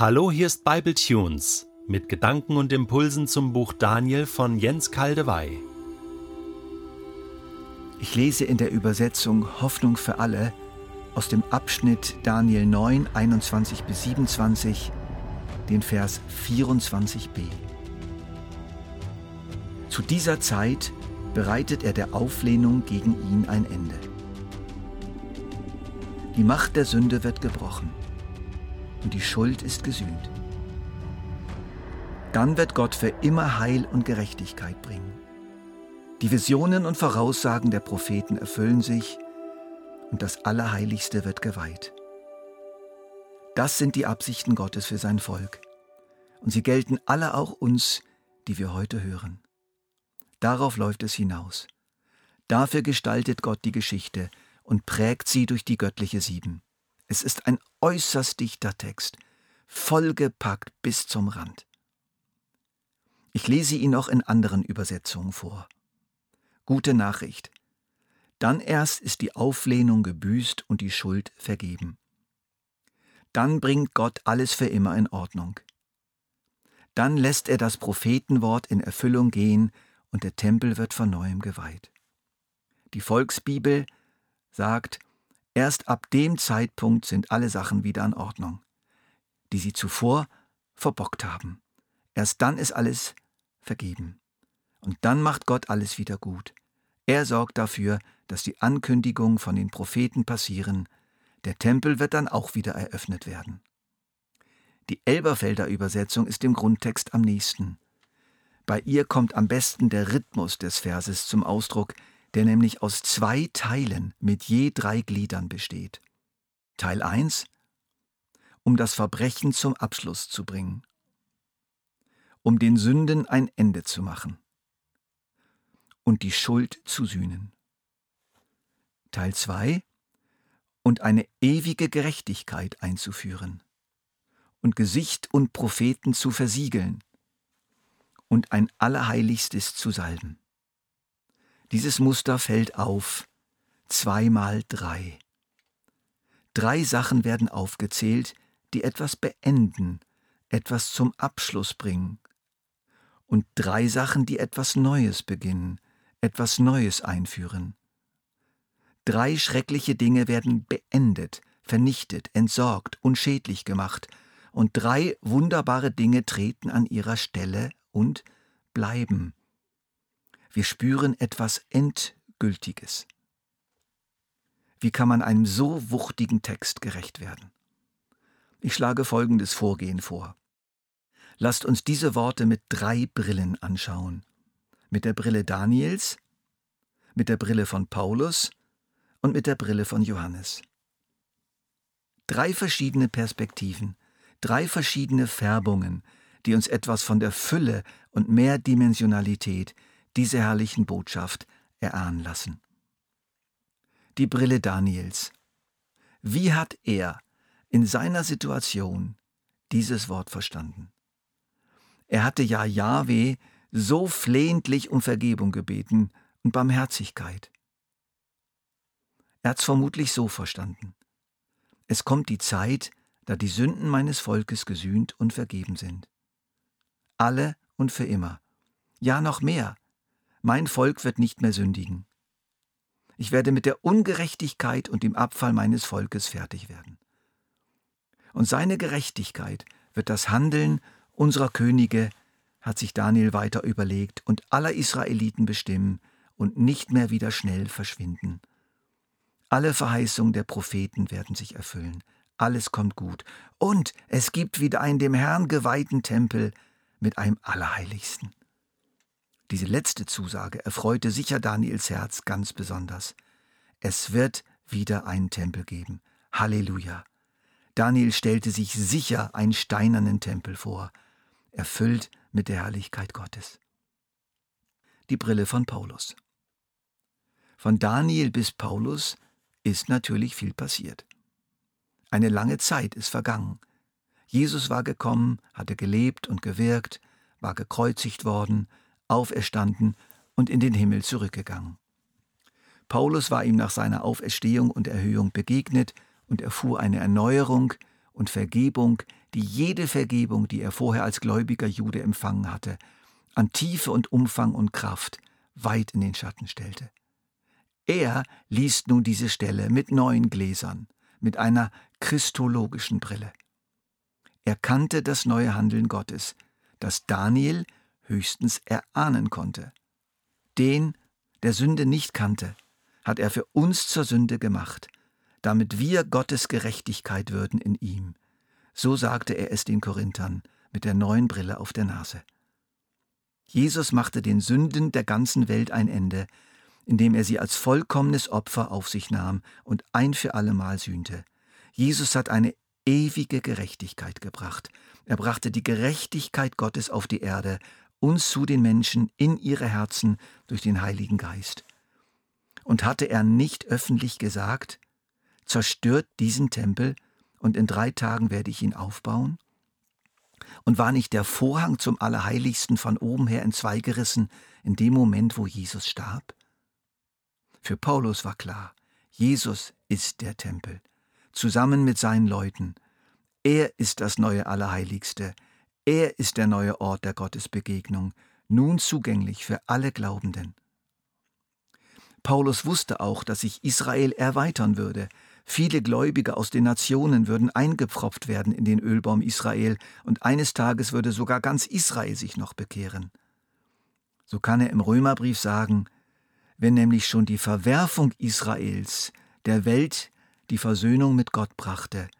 Hallo, hier ist Bible Tunes mit Gedanken und Impulsen zum Buch Daniel von Jens Kaldewey. Ich lese in der Übersetzung Hoffnung für alle aus dem Abschnitt Daniel 9, 21 bis 27, den Vers 24b. Zu dieser Zeit bereitet er der Auflehnung gegen ihn ein Ende. Die Macht der Sünde wird gebrochen und die Schuld ist gesühnt. Dann wird Gott für immer Heil und Gerechtigkeit bringen. Die Visionen und Voraussagen der Propheten erfüllen sich und das Allerheiligste wird geweiht. Das sind die Absichten Gottes für sein Volk. Und sie gelten alle auch uns, die wir heute hören. Darauf läuft es hinaus. Dafür gestaltet Gott die Geschichte und prägt sie durch die göttliche Sieben. Es ist ein äußerst dichter Text, vollgepackt bis zum Rand. Ich lese ihn auch in anderen Übersetzungen vor. Gute Nachricht. Dann erst ist die Auflehnung gebüßt und die Schuld vergeben. Dann bringt Gott alles für immer in Ordnung. Dann lässt er das Prophetenwort in Erfüllung gehen und der Tempel wird von neuem geweiht. Die Volksbibel sagt, Erst ab dem Zeitpunkt sind alle Sachen wieder in Ordnung, die sie zuvor verbockt haben. Erst dann ist alles vergeben. Und dann macht Gott alles wieder gut. Er sorgt dafür, dass die Ankündigungen von den Propheten passieren. Der Tempel wird dann auch wieder eröffnet werden. Die Elberfelder Übersetzung ist dem Grundtext am nächsten. Bei ihr kommt am besten der Rhythmus des Verses zum Ausdruck, der nämlich aus zwei Teilen mit je drei Gliedern besteht. Teil 1 um das Verbrechen zum Abschluss zu bringen, um den Sünden ein Ende zu machen und die Schuld zu sühnen. Teil 2 und eine ewige Gerechtigkeit einzuführen und Gesicht und Propheten zu versiegeln und ein Allerheiligstes zu salben. Dieses Muster fällt auf. Zweimal drei. Drei Sachen werden aufgezählt, die etwas beenden, etwas zum Abschluss bringen. Und drei Sachen, die etwas Neues beginnen, etwas Neues einführen. Drei schreckliche Dinge werden beendet, vernichtet, entsorgt, unschädlich gemacht, und drei wunderbare Dinge treten an ihrer Stelle und bleiben. Wir spüren etwas Endgültiges. Wie kann man einem so wuchtigen Text gerecht werden? Ich schlage folgendes Vorgehen vor. Lasst uns diese Worte mit drei Brillen anschauen. Mit der Brille Daniels, mit der Brille von Paulus und mit der Brille von Johannes. Drei verschiedene Perspektiven, drei verschiedene Färbungen, die uns etwas von der Fülle und Mehrdimensionalität diese herrlichen Botschaft erahnen lassen. Die Brille Daniels. Wie hat er in seiner Situation dieses Wort verstanden? Er hatte ja Jahwe so flehentlich um Vergebung gebeten und Barmherzigkeit. Er hat es vermutlich so verstanden. Es kommt die Zeit, da die Sünden meines Volkes gesühnt und vergeben sind. Alle und für immer. Ja noch mehr, mein Volk wird nicht mehr sündigen. Ich werde mit der Ungerechtigkeit und dem Abfall meines Volkes fertig werden. Und seine Gerechtigkeit wird das Handeln unserer Könige, hat sich Daniel weiter überlegt, und aller Israeliten bestimmen und nicht mehr wieder schnell verschwinden. Alle Verheißungen der Propheten werden sich erfüllen. Alles kommt gut. Und es gibt wieder einen dem Herrn geweihten Tempel mit einem Allerheiligsten. Diese letzte Zusage erfreute sicher Daniels Herz ganz besonders. Es wird wieder einen Tempel geben. Halleluja. Daniel stellte sich sicher einen steinernen Tempel vor, erfüllt mit der Herrlichkeit Gottes. Die Brille von Paulus. Von Daniel bis Paulus ist natürlich viel passiert. Eine lange Zeit ist vergangen. Jesus war gekommen, hatte gelebt und gewirkt, war gekreuzigt worden, auferstanden und in den Himmel zurückgegangen. Paulus war ihm nach seiner Auferstehung und Erhöhung begegnet und erfuhr eine Erneuerung und Vergebung, die jede Vergebung, die er vorher als gläubiger Jude empfangen hatte, an Tiefe und Umfang und Kraft weit in den Schatten stellte. Er liest nun diese Stelle mit neuen Gläsern, mit einer christologischen Brille. Er kannte das neue Handeln Gottes, das Daniel höchstens erahnen konnte. Den, der Sünde nicht kannte, hat er für uns zur Sünde gemacht, damit wir Gottes Gerechtigkeit würden in ihm. So sagte er es den Korinthern mit der neuen Brille auf der Nase. Jesus machte den Sünden der ganzen Welt ein Ende, indem er sie als vollkommenes Opfer auf sich nahm und ein für allemal sühnte. Jesus hat eine ewige Gerechtigkeit gebracht. Er brachte die Gerechtigkeit Gottes auf die Erde, uns zu den Menschen in ihre Herzen durch den Heiligen Geist. Und hatte er nicht öffentlich gesagt, zerstört diesen Tempel und in drei Tagen werde ich ihn aufbauen? Und war nicht der Vorhang zum Allerheiligsten von oben her entzweigerissen in dem Moment, wo Jesus starb? Für Paulus war klar, Jesus ist der Tempel zusammen mit seinen Leuten. Er ist das neue Allerheiligste. Er ist der neue Ort der Gottesbegegnung, nun zugänglich für alle Glaubenden. Paulus wusste auch, dass sich Israel erweitern würde. Viele Gläubige aus den Nationen würden eingepfropft werden in den Ölbaum Israel, und eines Tages würde sogar ganz Israel sich noch bekehren. So kann er im Römerbrief sagen, wenn nämlich schon die Verwerfung Israels der Welt die Versöhnung mit Gott brachte,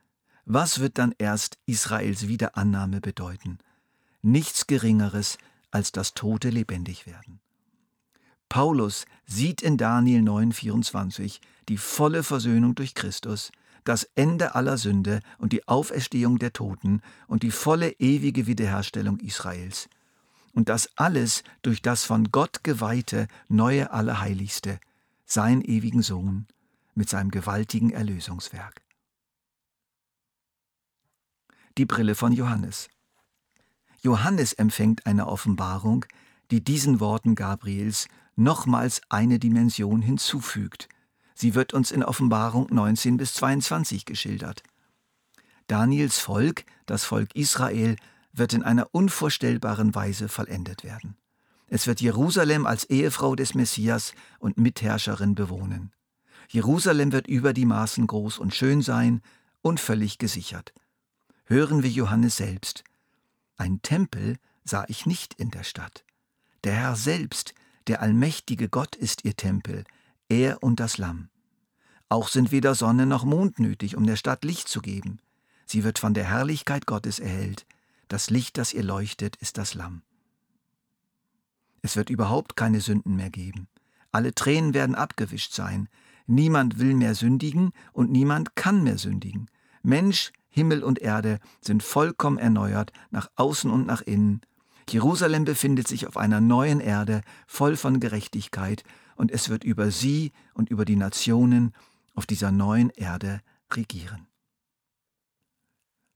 was wird dann erst Israels Wiederannahme bedeuten? Nichts Geringeres als das Tote lebendig werden. Paulus sieht in Daniel 9,24 die volle Versöhnung durch Christus, das Ende aller Sünde und die Auferstehung der Toten und die volle ewige Wiederherstellung Israels. Und das alles durch das von Gott geweihte neue Allerheiligste, sein ewigen Sohn, mit seinem gewaltigen Erlösungswerk. Die Brille von Johannes. Johannes empfängt eine Offenbarung, die diesen Worten Gabriels nochmals eine Dimension hinzufügt. Sie wird uns in Offenbarung 19 bis 22 geschildert. Daniels Volk, das Volk Israel, wird in einer unvorstellbaren Weise vollendet werden. Es wird Jerusalem als Ehefrau des Messias und Mitherrscherin bewohnen. Jerusalem wird über die Maßen groß und schön sein und völlig gesichert. Hören wir Johannes selbst. Ein Tempel sah ich nicht in der Stadt. Der Herr selbst, der allmächtige Gott ist ihr Tempel, er und das Lamm. Auch sind weder Sonne noch Mond nötig, um der Stadt Licht zu geben. Sie wird von der Herrlichkeit Gottes erhellt. Das Licht, das ihr leuchtet, ist das Lamm. Es wird überhaupt keine Sünden mehr geben. Alle Tränen werden abgewischt sein. Niemand will mehr sündigen und niemand kann mehr sündigen. Mensch, Himmel und Erde sind vollkommen erneuert, nach außen und nach innen. Jerusalem befindet sich auf einer neuen Erde, voll von Gerechtigkeit, und es wird über sie und über die Nationen auf dieser neuen Erde regieren.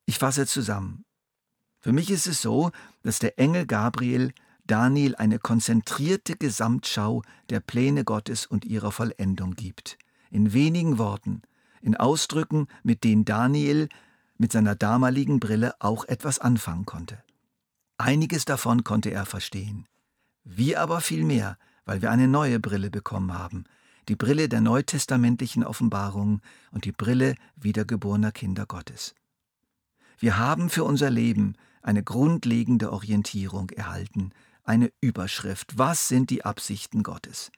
Ich fasse zusammen. Für mich ist es so, dass der Engel Gabriel Daniel eine konzentrierte Gesamtschau der Pläne Gottes und ihrer Vollendung gibt. In wenigen Worten, in Ausdrücken, mit denen Daniel mit seiner damaligen Brille auch etwas anfangen konnte. Einiges davon konnte er verstehen. Wir aber viel mehr, weil wir eine neue Brille bekommen haben, die Brille der neutestamentlichen Offenbarung und die Brille wiedergeborener Kinder Gottes. Wir haben für unser Leben eine grundlegende Orientierung erhalten, eine Überschrift. Was sind die Absichten Gottes?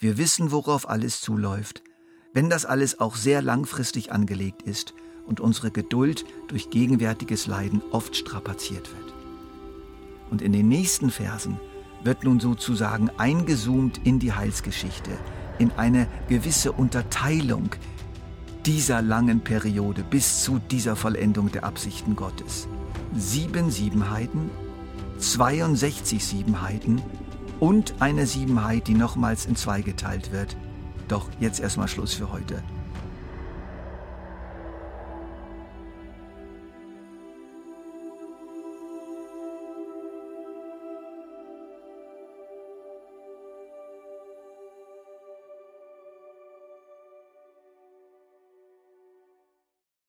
Wir wissen, worauf alles zuläuft, wenn das alles auch sehr langfristig angelegt ist und unsere Geduld durch gegenwärtiges Leiden oft strapaziert wird. Und in den nächsten Versen wird nun sozusagen eingezoomt in die Heilsgeschichte, in eine gewisse Unterteilung dieser langen Periode bis zu dieser Vollendung der Absichten Gottes. Sieben Siebenheiten 62 Siebenheiten und eine Siebenheit, die nochmals in zwei geteilt wird. Doch jetzt erstmal Schluss für heute.